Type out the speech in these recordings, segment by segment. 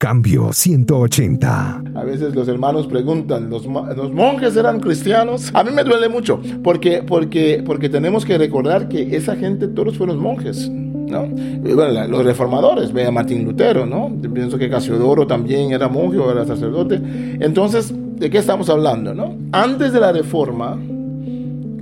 Cambio 180. A veces los hermanos preguntan, ¿los, ¿los, monjes eran cristianos? A mí me duele mucho, porque, porque, porque tenemos que recordar que esa gente todos fueron monjes. ¿no? Bueno, los reformadores, ve a Martín Lutero, ¿no? Pienso que Casiodoro también era monje o era sacerdote. Entonces, ¿de qué estamos hablando, no? Antes de la reforma,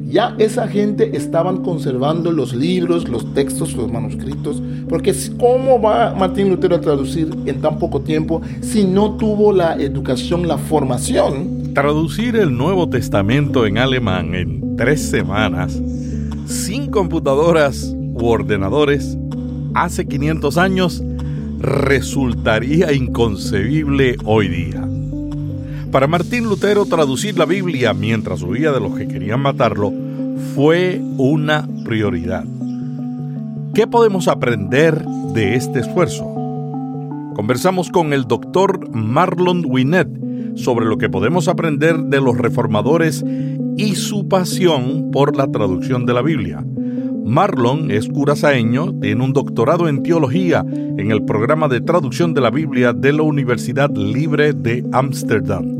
ya esa gente estaban conservando los libros, los textos, los manuscritos, porque ¿cómo va Martín Lutero a traducir en tan poco tiempo si no tuvo la educación, la formación? Traducir el Nuevo Testamento en alemán en tres semanas, sin computadoras u ordenadores, hace 500 años, resultaría inconcebible hoy día. Para Martín Lutero traducir la Biblia mientras huía de los que querían matarlo fue una prioridad. ¿Qué podemos aprender de este esfuerzo? Conversamos con el doctor Marlon Winnet sobre lo que podemos aprender de los reformadores y su pasión por la traducción de la Biblia. Marlon es curazaeño, tiene un doctorado en teología en el programa de traducción de la Biblia de la Universidad Libre de Ámsterdam.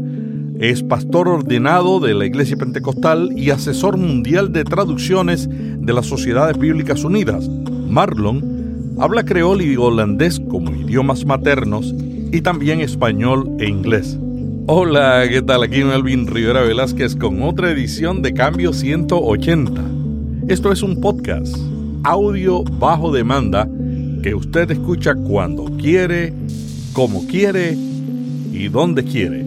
Es pastor ordenado de la Iglesia Pentecostal y asesor mundial de traducciones de las Sociedades Bíblicas Unidas. Marlon habla creol y holandés como idiomas maternos y también español e inglés. Hola, ¿qué tal? Aquí Melvin Rivera Velázquez con otra edición de Cambio 180. Esto es un podcast, audio bajo demanda, que usted escucha cuando quiere, como quiere y donde quiere.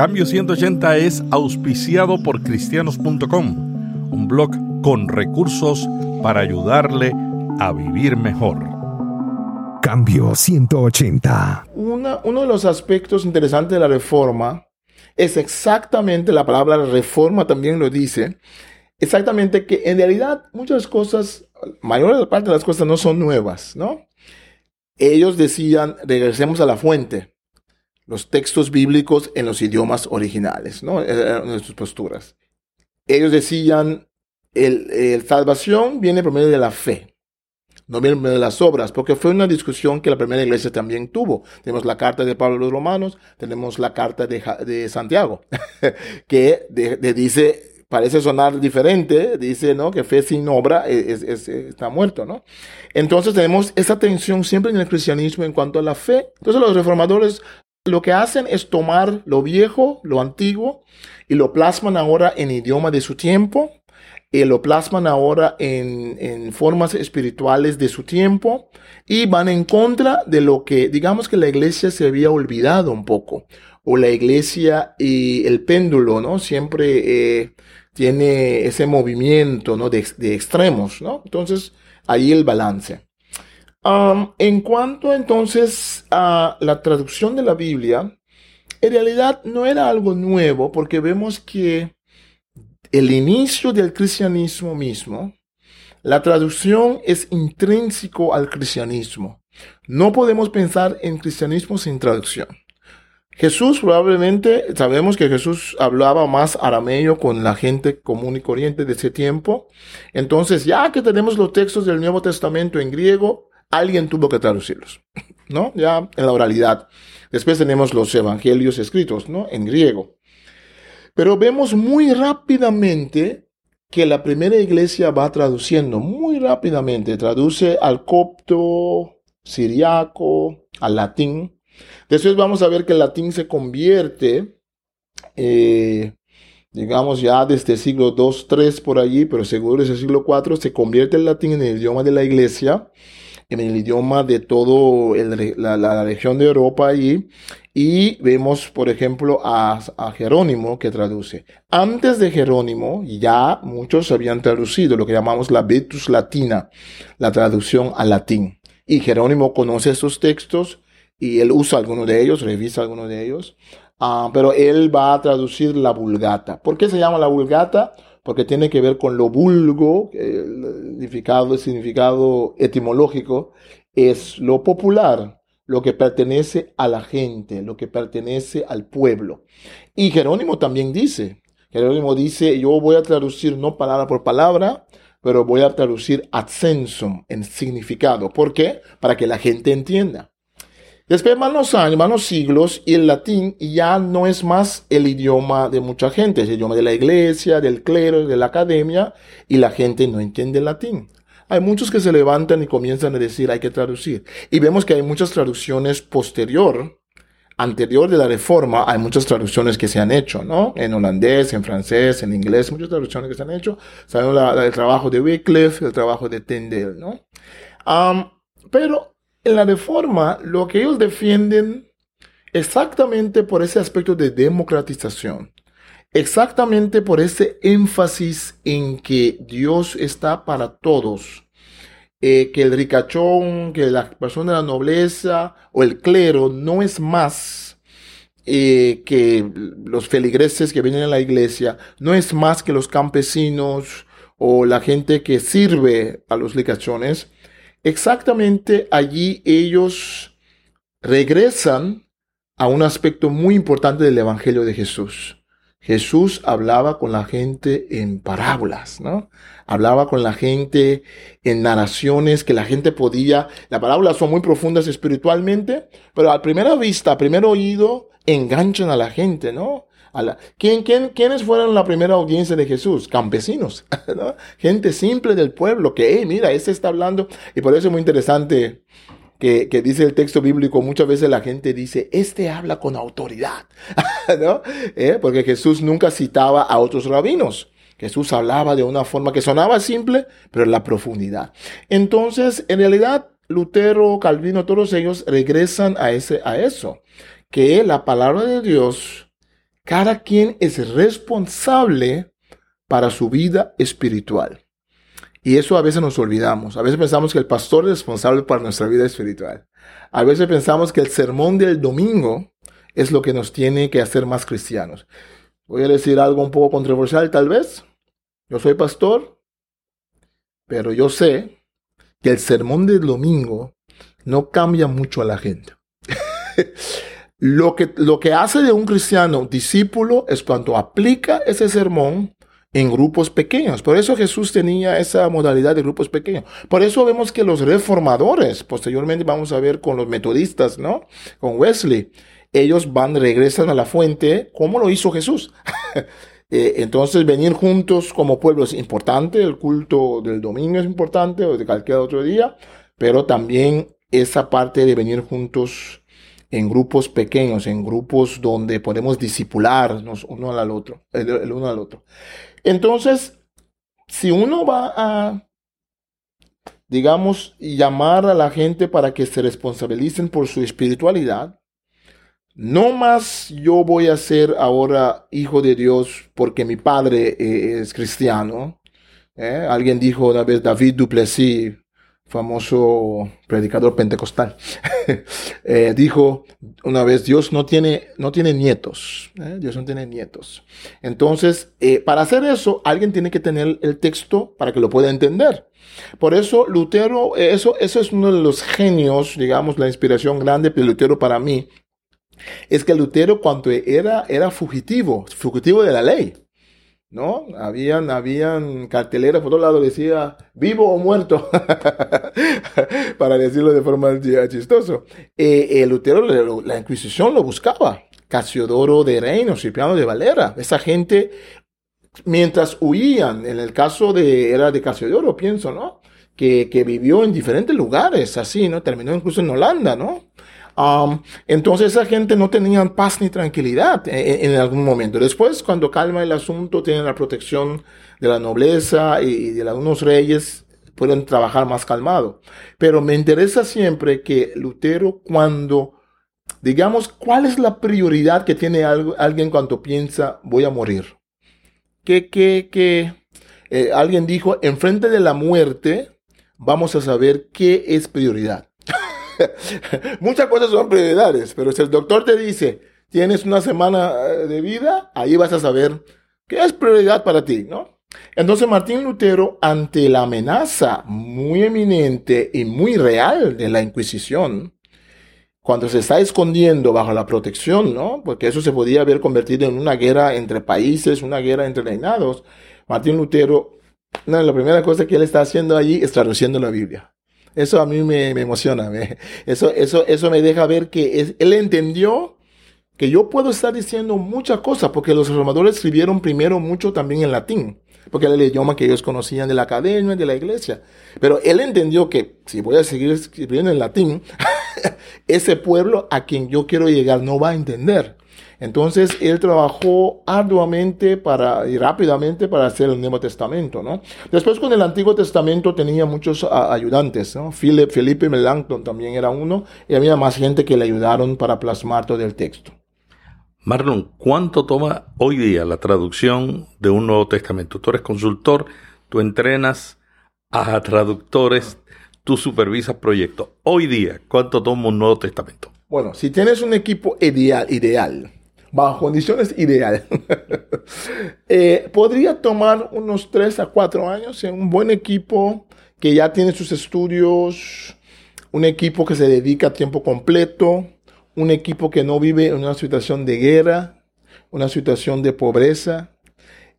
Cambio 180 es auspiciado por cristianos.com, un blog con recursos para ayudarle a vivir mejor. Cambio 180. uno de los aspectos interesantes de la reforma es exactamente, la palabra reforma también lo dice, exactamente que en realidad muchas cosas, mayor parte de las cosas no son nuevas, ¿no? Ellos decían, regresemos a la fuente los textos bíblicos en los idiomas originales, ¿no? Eran sus posturas. Ellos decían, el, salvación viene por medio de la fe, no viene por medio de las obras, porque fue una discusión que la primera iglesia también tuvo. Tenemos la carta de Pablo a los romanos, tenemos la carta de, Santiago, que dice, parece sonar diferente, dice, ¿no? Que fe sin obra está muerto, ¿no? Entonces tenemos esa tensión siempre en el cristianismo en cuanto a la fe. Entonces los reformadores lo que hacen es tomar lo viejo, lo antiguo, y lo plasman ahora en idioma de su tiempo, y lo plasman ahora en, formas espirituales de su tiempo, y van en contra de lo que, digamos que la iglesia se había olvidado un poco, o la iglesia y el péndulo, ¿no? Siempre eh, tiene ese movimiento, ¿no? De, de extremos, ¿no? Entonces, ahí el balance en cuanto entonces a la traducción de la Biblia, en realidad no era algo nuevo porque vemos que el inicio del cristianismo mismo, la traducción es intrínseco al cristianismo. No podemos pensar en cristianismo sin traducción. Jesús probablemente, sabemos que Jesús hablaba más arameo con la gente común y corriente de ese tiempo. Entonces, ya que tenemos los textos del Nuevo Testamento en griego, alguien tuvo que traducirlos, ¿no? Ya en la oralidad. Después tenemos los evangelios escritos, ¿no? En griego. Pero vemos muy rápidamente que la primera iglesia va traduciendo, muy rápidamente, traduce al copto, siriaco, al latín. Después vamos a ver que el latín se convierte, eh, digamos ya desde el siglo 2, 3 por allí, pero seguro desde el siglo 4, se convierte el latín en el idioma de la iglesia en el idioma de todo la, la, región de Europa allí. Y vemos, por ejemplo, a, Jerónimo que traduce. Antes de Jerónimo, ya muchos habían traducido lo que llamamos la Vetus Latina, la traducción al latín. Y Jerónimo conoce esos textos y él usa algunos de ellos, revisa algunos de ellos. Uh, pero él va a traducir la Vulgata. ¿Por qué se llama la Vulgata? Porque tiene que ver con lo vulgo, el significado, el significado etimológico es lo popular, lo que pertenece a la gente, lo que pertenece al pueblo. Y Jerónimo también dice, Jerónimo dice, yo voy a traducir no palabra por palabra, pero voy a traducir ad sensum en significado. ¿Por qué? Para que la gente entienda. Después van los años, van los siglos y el latín ya no es más el idioma de mucha gente, es el idioma de la iglesia, del clero, de la academia y la gente no entiende el latín. Hay muchos que se levantan y comienzan a decir hay que traducir. Y vemos que hay muchas traducciones posterior, anterior de la reforma, hay muchas traducciones que se han hecho, ¿no? En holandés, en francés, en inglés, muchas traducciones que se han hecho. Sabemos el trabajo de Wycliffe, el trabajo de Tyndale, ¿no? pero en la reforma, lo que ellos defienden exactamente por ese aspecto de democratización, exactamente por ese énfasis en que Dios está para todos, eh, que el ricachón, que la persona de la nobleza o el clero no es más eh, que los feligreses que vienen a la iglesia, no es más que los campesinos o la gente que sirve a los ricachones, exactamente allí ellos regresan a un aspecto muy importante del Evangelio de Jesús. Jesús hablaba con la gente en parábolas, ¿no? Hablaba con la gente en narraciones que la gente podía, las parábolas son muy profundas espiritualmente, pero a primera vista, a primer oído, enganchan a la gente, ¿no? ¿Quién, quién, ¿Quiénes fueron la primera audiencia de Jesús? Campesinos, ¿no? Gente simple del pueblo que, hey, mira, ese está hablando. Y por eso es muy interesante que, que, dice el texto bíblico, muchas veces la gente dice, este habla con autoridad, ¿no? ¿Eh? Porque Jesús nunca citaba a otros rabinos. Jesús hablaba de una forma que sonaba simple, pero en la profundidad. Entonces, en realidad, Lutero, Calvino, todos ellos regresan a, ese, a eso, que la palabra de Dios cada quien es responsable para su vida espiritual. Y eso a veces nos olvidamos. A veces pensamos que el pastor es responsable para nuestra vida espiritual. A veces pensamos que el sermón del domingo es lo que nos tiene que hacer más cristianos. Voy a decir algo un poco controversial tal vez. Yo soy pastor, pero yo sé que el sermón del domingo no cambia mucho a la gente. Lo que, lo que hace de un cristiano discípulo es cuando aplica ese sermón en grupos pequeños. Por eso Jesús tenía esa modalidad de grupos pequeños. Por eso vemos que los reformadores, posteriormente vamos a ver con los metodistas, ¿no? Con Wesley, ellos van, regresan a la fuente, como lo hizo Jesús. Eh, entonces, venir juntos como pueblo es importante, el culto del domingo es importante, o de cualquier otro día, pero también esa parte de venir juntos en grupos pequeños, en grupos donde podemos disipularnos uno al otro, el, uno al otro. Entonces, si uno va a, digamos, llamar a la gente para que se responsabilicen por su espiritualidad, no más yo voy a ser ahora hijo de Dios porque mi padre eh, es cristiano. ¿eh? Alguien dijo una vez, David Duplessis, famoso predicador pentecostal, eh, dijo una vez, Dios no tiene, no tiene nietos, ¿eh? Dios no tiene nietos. Entonces, eh, para hacer eso, alguien tiene que tener el texto para que lo pueda entender. Por eso, Lutero, eso, eso es uno de los genios, digamos, la inspiración grande de Lutero para mí, es que Lutero cuando era, era fugitivo, fugitivo de la ley, ¿no? Habían, habían carteleras por todos lados, decía vivo o muerto, para decirlo de forma chistoso. Eh, Lutero, la Inquisición lo buscaba. Casiodoro de Reino, Cipriano de Valera, esa gente, mientras huían, en el caso de, era de Casiodoro, pienso, ¿no? Que, que vivió en diferentes lugares, así, ¿no? Terminó incluso en Holanda, ¿no? Entonces esa gente no tenía paz ni tranquilidad en, algún momento. Después, cuando calma el asunto, tienen la protección de la nobleza y de algunos reyes, pueden trabajar más calmado. Pero me interesa siempre que Lutero, cuando, digamos, ¿cuál es la prioridad que tiene alguien cuando piensa voy a morir? Que, que, que eh, alguien dijo, enfrente de la muerte, vamos a saber qué es prioridad. Muchas cosas son prioridades, pero si el doctor te dice, tienes una semana eh, de vida, ahí vas a saber qué es prioridad para ti, ¿no? Entonces Martín Lutero, ante la amenaza muy eminente y muy real de la Inquisición, cuando se está escondiendo bajo la protección, ¿no? Porque eso se podía haber convertido en una guerra entre países, una guerra entre reinados. Martín Lutero, una de las primeras cosas que él está haciendo allí es traduciendo la Biblia Eso a mí me, emociona. eso, eso, eso me deja ver que él entendió que yo puedo estar diciendo muchas cosas, porque los reformadores escribieron primero mucho también en latín, porque era el idioma que ellos conocían de la academia, de la iglesia. Pero él entendió que si voy a seguir escribiendo en latín, ese pueblo a quien yo quiero llegar no va a entender. Entonces él trabajó arduamente para, y rápidamente para hacer el Nuevo Testamento, ¿no? Después con el Antiguo Testamento tenía muchos ayudantes, ¿no? Philip, Felipe Melanchthon también era uno, y había más gente que le ayudaron para plasmar todo el texto. Marlon, ¿cuánto toma hoy día la traducción de un Nuevo Testamento? Tú eres consultor, tú entrenas a traductores, tú supervisas proyectos. Hoy día, ¿cuánto toma un Nuevo Testamento? Bueno, si tienes un equipo ideal, ideal bajo condiciones ideal, eh, podría tomar unos 3 a 4 años en un buen equipo que ya tiene sus estudios, un equipo que se dedica a tiempo completo, un equipo que no vive en una situación de guerra, una situación de pobreza,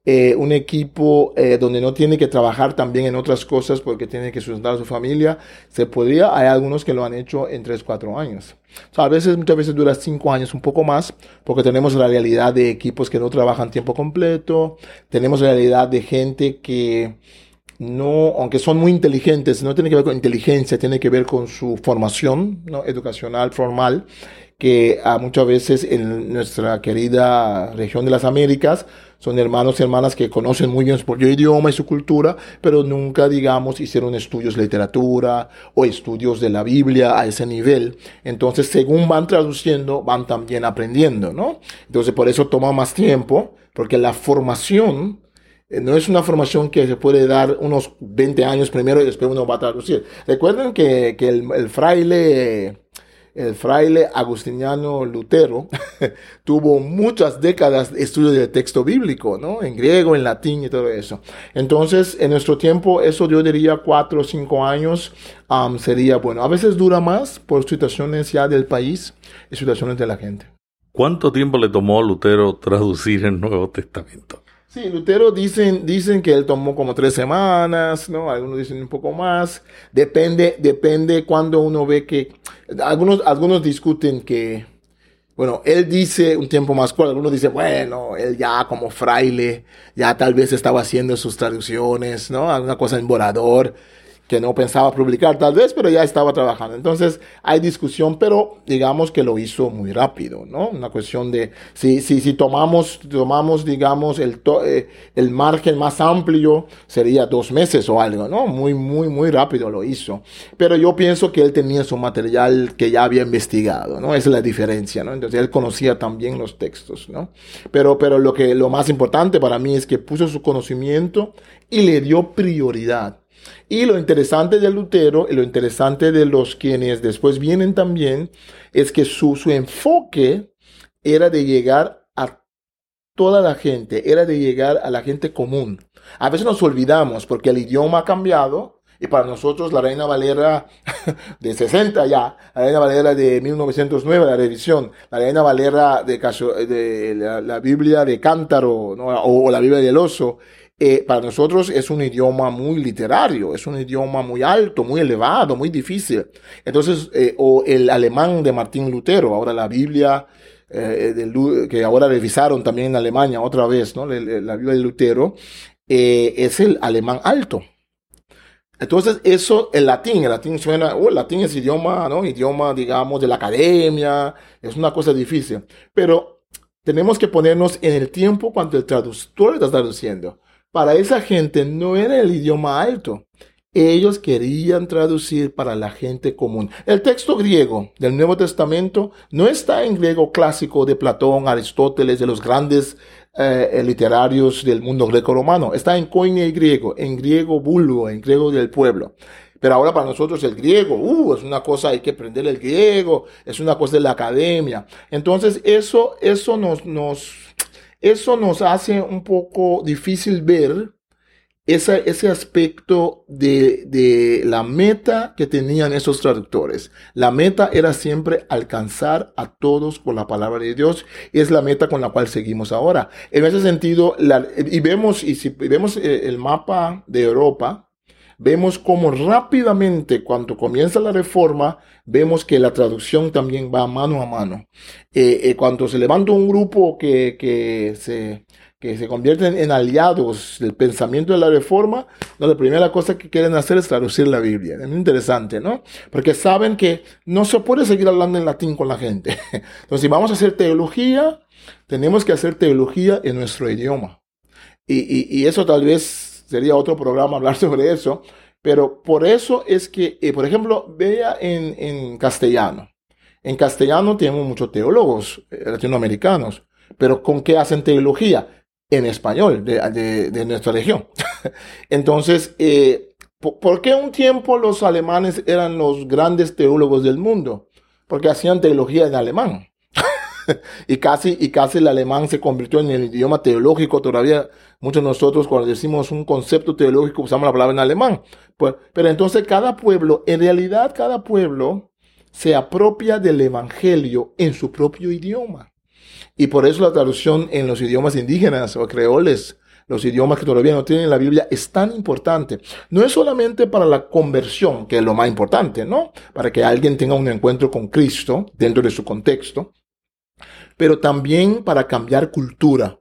eh, un equipo eh, donde no tiene que trabajar también en otras cosas porque tiene que sustentar a su familia, se podría, hay algunos que lo han hecho en 3, 4 años. a veces, muchas veces dura 5 años, un poco más, porque tenemos la realidad de equipos que no trabajan tiempo completo, tenemos la realidad de gente que no, aunque son muy inteligentes, no tiene que ver con inteligencia, tiene que ver con su formación ¿no? educacional formal, que a muchas veces en nuestra querida región de las Américas son hermanos y hermanas que conocen muy bien su idioma y su cultura, pero nunca, digamos, hicieron estudios de literatura o estudios de la Biblia a ese nivel. Entonces, según van traduciendo, van también aprendiendo, ¿no? Entonces, por eso toma más tiempo, porque la formación eh, no es una formación que se puede dar unos 20 años primero y después uno va a traducir. Recuerden que, que el, el, fraile, el fraile agustiniano Lutero tuvo muchas décadas de estudio del texto bíblico, ¿no? En griego, en latín y todo eso. Entonces, en nuestro tiempo, eso yo diría cuatro o cinco años sería bueno. A veces dura más por situaciones ya del país y situaciones de la gente. ¿Cuánto tiempo le tomó a Lutero traducir el Nuevo Testamento? Sí, Lutero dicen, dicen que él tomó como tres semanas, ¿no? Algunos dicen un poco más. Depende, depende cuando uno ve que, algunos, algunos discuten que, bueno, él dice un tiempo más corto, algunos dicen, bueno, él ya como fraile, ya tal vez estaba haciendo sus traducciones, ¿no? Alguna cosa en que no pensaba publicar tal vez, pero ya estaba trabajando. Entonces hay discusión, pero digamos que lo hizo muy rápido, ¿no? Una cuestión de, si, si, si tomamos, tomamos, digamos, el, eh, el margen más amplio, sería dos meses o algo, ¿no? Muy, muy, muy rápido lo hizo. Pero yo pienso que él tenía su material que ya había investigado, ¿no? Esa es la diferencia, ¿no? Entonces él conocía también los textos, ¿no? Pero, pero lo que, lo más importante para mí es que puso su conocimiento y le dio prioridad y lo interesante de Lutero y lo interesante de los quienes después vienen también es que su, su enfoque era de llegar a toda la gente, era de llegar a la gente común. A veces nos olvidamos porque el idioma ha cambiado, y para nosotros la Reina Valera de 60 ya, la Reina Valera de 1909, la revisión, la Reina Valera de, de la, Biblia de Cántaro o, la Biblia del Oso, eh, para nosotros es un idioma muy literario, es un idioma muy alto, muy elevado, muy difícil. Entonces, eh, o el alemán de Martín Lutero, ahora la Biblia, eh, que ahora revisaron también en Alemania otra vez, ¿no? La, Biblia de Lutero, es el alemán alto. Entonces, eso, el latín, el latín suena, oh, el latín es idioma, ¿no? Idioma, digamos, de la academia, es una cosa difícil. Pero tenemos que ponernos en el tiempo cuando el traductor está traduciendo. Para esa gente no era el idioma alto. Ellos querían traducir para la gente común. El texto griego del Nuevo Testamento no está en griego clásico de Platón, Aristóteles, de los grandes eh, literarios del mundo greco-romano. Está en coine griego, en griego vulgo, en griego del pueblo. Pero ahora para nosotros el griego, uh, es una cosa, hay que aprender el griego, es una cosa de la academia. Entonces eso, eso nos, nos, eso nos hace un poco difícil ver ese, aspecto de, de, la meta que tenían esos traductores. La meta era siempre alcanzar a todos con la palabra de Dios y es la meta con la cual seguimos ahora. En ese sentido, y vemos, y si vemos eh, el mapa de Europa, vemos cómo rápidamente cuando comienza la reforma, vemos que la traducción también va mano a mano. Eh, eh, cuando se levanta un grupo que, que se que se convierten en aliados del pensamiento de la reforma, no, la primera cosa que quieren hacer es traducir la Biblia. Es muy interesante, ¿no? Porque saben que no se puede seguir hablando en latín con la gente. Entonces, si vamos a hacer teología, tenemos que hacer teología en nuestro idioma. Y, y, eso tal vez sería otro programa hablar sobre eso, pero por eso es que, eh, por ejemplo, vea en, en castellano. En castellano tenemos muchos teólogos eh, latinoamericanos, pero ¿con qué hacen teología? en español de, nuestra región. Entonces, eh, ¿por qué un tiempo los alemanes eran los grandes teólogos del mundo? Porque hacían teología en alemán. y, casi, y casi el alemán se convirtió en el idioma teológico. Todavía muchos de nosotros cuando decimos un concepto teológico usamos la palabra en alemán. Pues, pero entonces cada pueblo, en realidad cada pueblo se apropia del evangelio en su propio idioma. Y por eso la traducción en los idiomas indígenas o creoles, los idiomas que todavía no tienen la Biblia, es tan importante. No es solamente para la conversión, que es lo más importante, ¿no? Para que alguien tenga un encuentro con Cristo dentro de su contexto, pero también para cambiar cultura,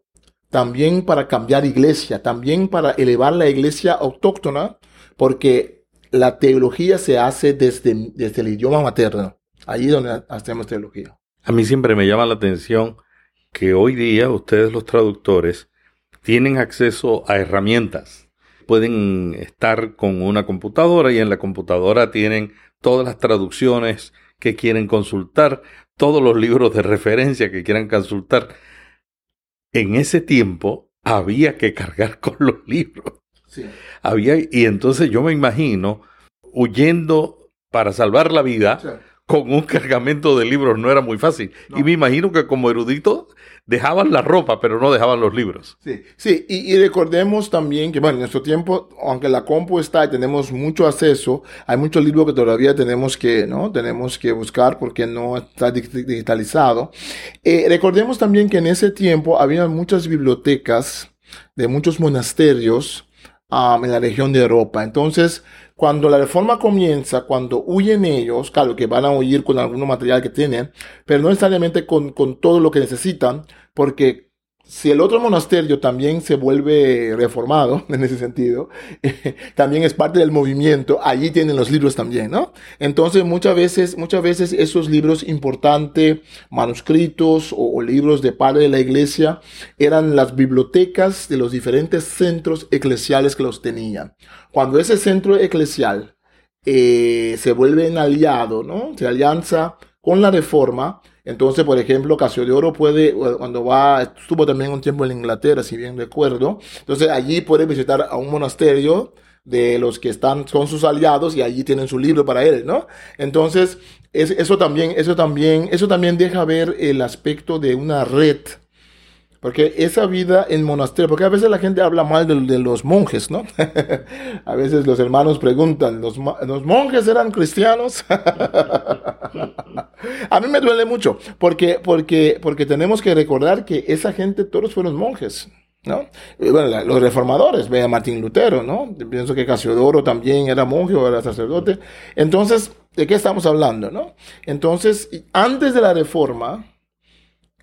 también para cambiar iglesia, también para elevar la iglesia autóctona, porque la teología se hace desde, desde el idioma materno, ahí donde hacemos teología. A mí siempre me llama la atención que hoy día ustedes los traductores tienen acceso a herramientas. Pueden estar con una computadora y en la computadora tienen todas las traducciones que quieren consultar, todos los libros de referencia que quieran consultar. En ese tiempo había que cargar con los libros. Había, y entonces yo me imagino huyendo para salvar la vida con un cargamento de libros no era muy fácil. Y me imagino que como erudito dejaban la ropa, pero no dejaban los libros. Sí, sí, y, recordemos también que, bueno, en nuestro tiempo, aunque la compu está y tenemos mucho acceso, hay muchos libros que todavía tenemos que, ¿no? Tenemos que buscar porque no está digitalizado. Eh, recordemos también que en ese tiempo había muchas bibliotecas de muchos monasterios um, en la región de Europa. Entonces, cuando la reforma comienza, cuando huyen ellos, claro que van a huir con algún material que tienen, pero no necesariamente con, con todo lo que necesitan, porque si el otro monasterio también se vuelve reformado en ese sentido, también es parte del movimiento, allí tienen los libros también, ¿no? Entonces muchas veces, muchas veces esos libros importantes, manuscritos o, libros de padre de la iglesia, eran las bibliotecas de los diferentes centros eclesiales que los tenían. Cuando ese centro eclesial eh, se vuelve en aliado, ¿no? Se alianza con la reforma, entonces, por ejemplo, Casio de Oro puede, cuando va, estuvo también un tiempo en Inglaterra, si bien recuerdo, entonces allí puede visitar a un monasterio de los que están, son sus aliados y allí tienen su libro para él, ¿no? Entonces, eso también, eso también, eso también deja ver el aspecto de una red porque esa vida en monasterio, porque a veces la gente habla mal de, los monjes, ¿no? a veces los hermanos preguntan, ¿los, ¿los monjes eran cristianos? a mí me duele mucho, porque, porque, porque tenemos que recordar que esa gente, todos fueron monjes. ¿no? bueno, los reformadores, ve a Martín Lutero, ¿no? Pienso que Casiodoro también era monje o era sacerdote. Entonces, ¿de qué estamos hablando, no? Entonces, antes de la reforma,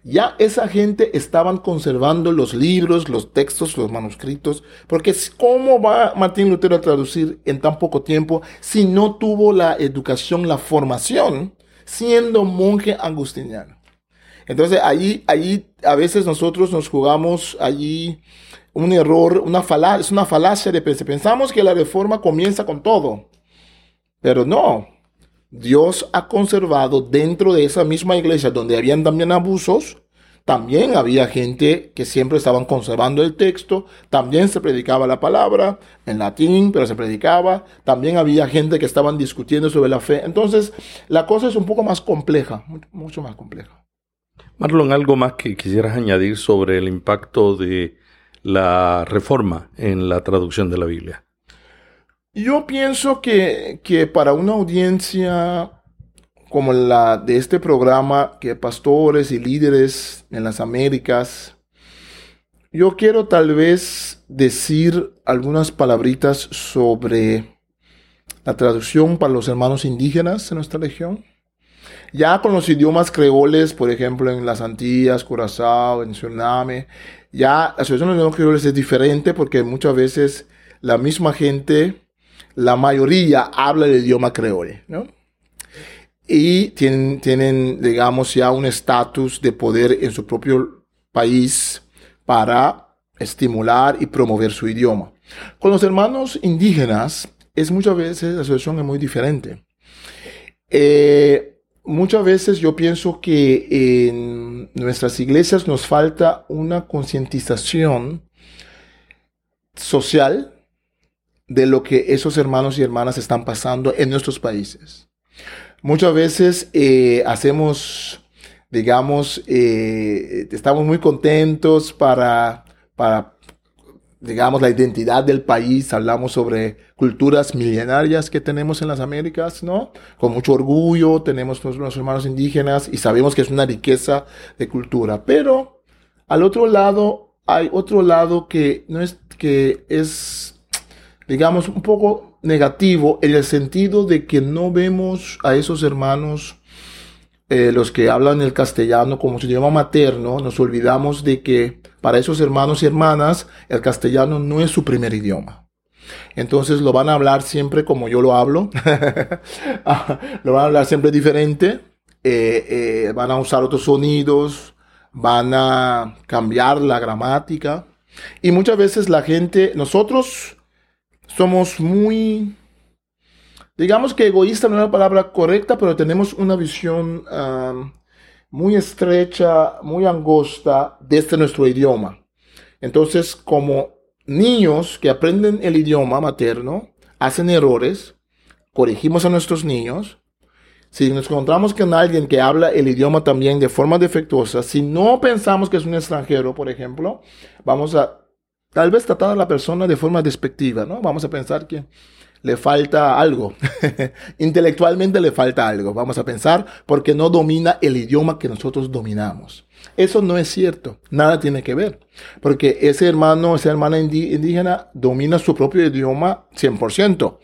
ya esa gente estaban conservando los libros, los textos, los manuscritos, porque ¿cómo va Martín Lutero a traducir en tan poco tiempo si no tuvo la educación, la formación, siendo monje agustiniano? Entonces, allí, allí a veces nosotros nos jugamos allí un error, una falacia, es una falacia de pensar. Pensamos que la reforma comienza con todo, pero no, Dios ha conservado dentro de esa misma iglesia donde habían también abusos, también había gente que siempre estaban conservando el texto, también se predicaba la palabra en latín, pero se predicaba, también había gente que estaban discutiendo sobre la fe. Entonces, la cosa es un poco más compleja, mucho más compleja. Marlon, algo más que quisieras añadir sobre el impacto de la reforma en la traducción de la Biblia. Yo pienso que, para una audiencia como la de este programa, que pastores y líderes en las Américas, yo quiero tal vez decir algunas palabritas sobre la traducción para los hermanos indígenas en nuestra región. Ya con los idiomas creoles, por ejemplo, en las Antillas, Curazao, en Suriname, ya la situación de los idiomas creoles es diferente porque muchas veces la misma gente, la mayoría habla el idioma creole, ¿no? Y tienen, tienen digamos, ya un estatus de poder en su propio país para estimular y promover su idioma. Con los hermanos indígenas, es muchas veces la situación es muy diferente. Eh, muchas veces yo pienso que en nuestras iglesias nos falta una concientización social de lo que esos hermanos y hermanas están pasando en nuestros países. Muchas veces eh, hacemos, digamos, eh, estamos muy contentos para, para digamos, la identidad del país, hablamos sobre culturas milenarias que tenemos en las Américas, ¿no? Con mucho orgullo tenemos nuestros hermanos indígenas y sabemos que es una riqueza de cultura, pero al otro lado hay otro lado que no es que es digamos un poco negativo en el sentido de que no vemos a esos hermanos eh, los que hablan el castellano como su idioma materno, nos olvidamos de que para esos hermanos y hermanas el castellano no es su primer idioma. Entonces lo van a hablar siempre como yo lo hablo, lo van a hablar siempre diferente, eh, eh, van a usar otros sonidos, van a cambiar la gramática. Y muchas veces la gente, nosotros somos muy digamos que egoísta no es la palabra correcta, pero tenemos una visión muy estrecha, muy angosta de este nuestro idioma. Entonces, como niños que aprenden el idioma materno, hacen errores, corregimos a nuestros niños. Si nos encontramos con alguien que habla el idioma también de forma defectuosa, si no pensamos que es un extranjero, por ejemplo, vamos a tal vez tratar a la persona de forma despectiva, ¿no? Vamos a pensar que le falta algo. Intelectualmente le falta algo, vamos a pensar, porque no domina el idioma que nosotros dominamos. Eso no es cierto, nada tiene que ver, porque ese hermano, esa hermana indígena domina su propio idioma 100%.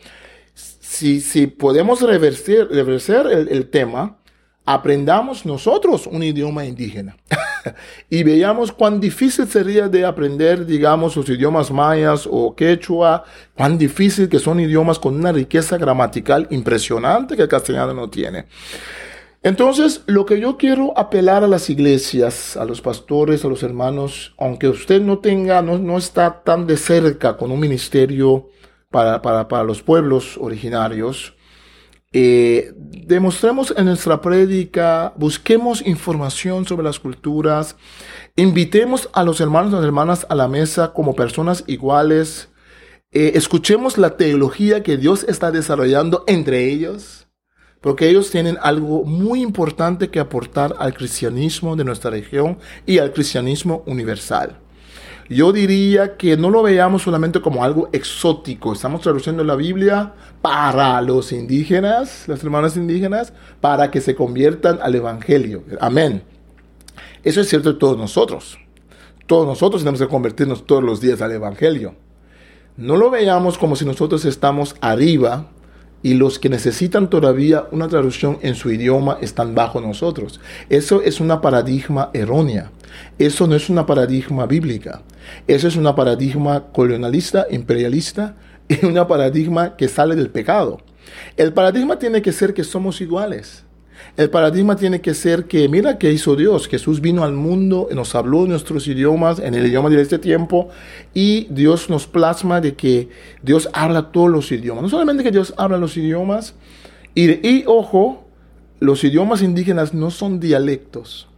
Si, si podemos reverser, reverser el, el tema, aprendamos nosotros un idioma indígena. y veamos cuán difícil sería de aprender, digamos, los idiomas mayas o quechua, cuán difícil que son idiomas con una riqueza gramatical impresionante que el castellano no tiene. Entonces, lo que yo quiero apelar a las iglesias, a los pastores, a los hermanos, aunque usted no tenga, no, no está tan de cerca con un ministerio para, para, para los pueblos originarios, eh, demostremos en nuestra prédica, busquemos información sobre las culturas, invitemos a los hermanos y las hermanas a la mesa como personas iguales, eh, escuchemos la teología que Dios está desarrollando entre ellos, porque ellos tienen algo muy importante que aportar al cristianismo de nuestra región y al cristianismo universal. Yo diría que no lo veamos solamente como algo exótico. Estamos traduciendo la Biblia para los indígenas, las hermanas indígenas, para que se conviertan al Evangelio. Amén. Eso es cierto de todos nosotros. Todos nosotros tenemos que convertirnos todos los días al Evangelio. No lo veamos como si nosotros estamos arriba y los que necesitan todavía una traducción en su idioma están bajo nosotros. Eso es una paradigma errónea. Eso no es una paradigma bíblica. Eso es una paradigma colonialista, imperialista y una paradigma que sale del pecado. El paradigma tiene que ser que somos iguales. El paradigma tiene que ser que, mira que hizo Dios. Jesús vino al mundo, nos habló en nuestros idiomas, en el idioma de este tiempo, y Dios nos plasma de que Dios habla todos los idiomas. No solamente que Dios habla los idiomas, y, ojo, los idiomas indígenas no son dialectos.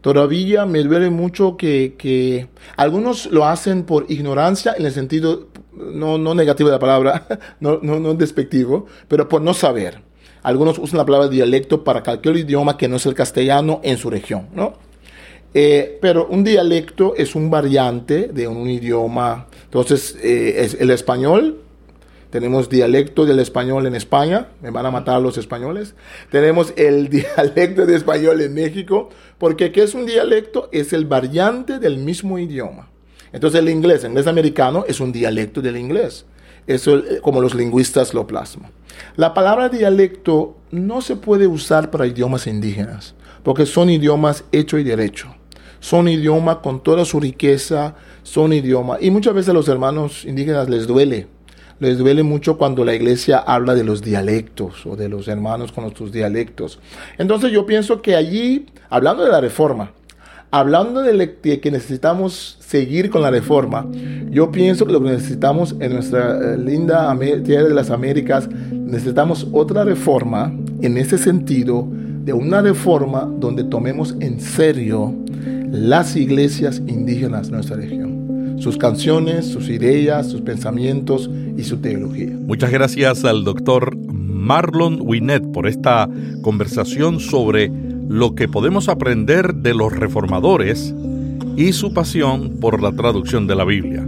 Todavía me duele mucho que, que, algunos lo hacen por ignorancia en el sentido no, no negativo de la palabra, no, no, no despectivo, pero por no saber. Algunos usan la palabra dialecto para cualquier idioma que no es el castellano en su región, ¿no? Eh, pero un dialecto es un variante de un idioma. Entonces, eh, es el español, tenemos dialecto del español en España, me van a matar los españoles. Tenemos el dialecto de español en México, porque ¿qué es un dialecto? Es el variante del mismo idioma. Entonces el inglés, el inglés americano, es un dialecto del inglés. Eso eh, como los lingüistas lo plasman. La palabra dialecto no se puede usar para idiomas indígenas, porque son idiomas hecho y derecho. Son idiomas con toda su riqueza, son idiomas. Y muchas veces a los hermanos indígenas les duele. Les duele mucho cuando la iglesia habla de los dialectos o de los hermanos con sus dialectos. Entonces yo pienso que allí, hablando de la reforma, hablando de, que necesitamos seguir con la reforma, yo pienso que lo que necesitamos en nuestra eh, linda tierra de las Américas, necesitamos otra reforma en ese sentido, de una reforma donde tomemos en serio las iglesias indígenas de nuestra región, sus canciones, sus ideas, sus pensamientos y su teología. Muchas gracias al doctor Marlon Winnet por esta conversación sobre lo que podemos aprender de los reformadores y su pasión por la traducción de la Biblia.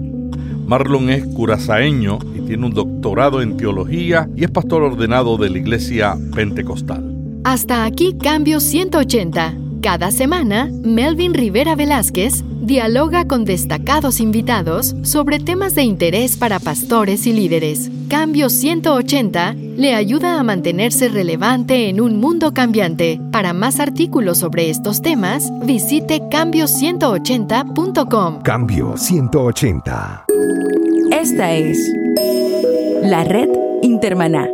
Marlon es curazaeño y tiene un doctorado en teología y es pastor ordenado de la Iglesia Pentecostal. Hasta aquí Cambio 180. Cada semana, Melvin Rivera Velázquez dialoga con destacados invitados sobre temas de interés para pastores y líderes. Cambio 180 le ayuda a mantenerse relevante en un mundo cambiante. Para más artículos sobre estos temas, visite cambio180.com. Cambio 180. Esta es la red Intermaná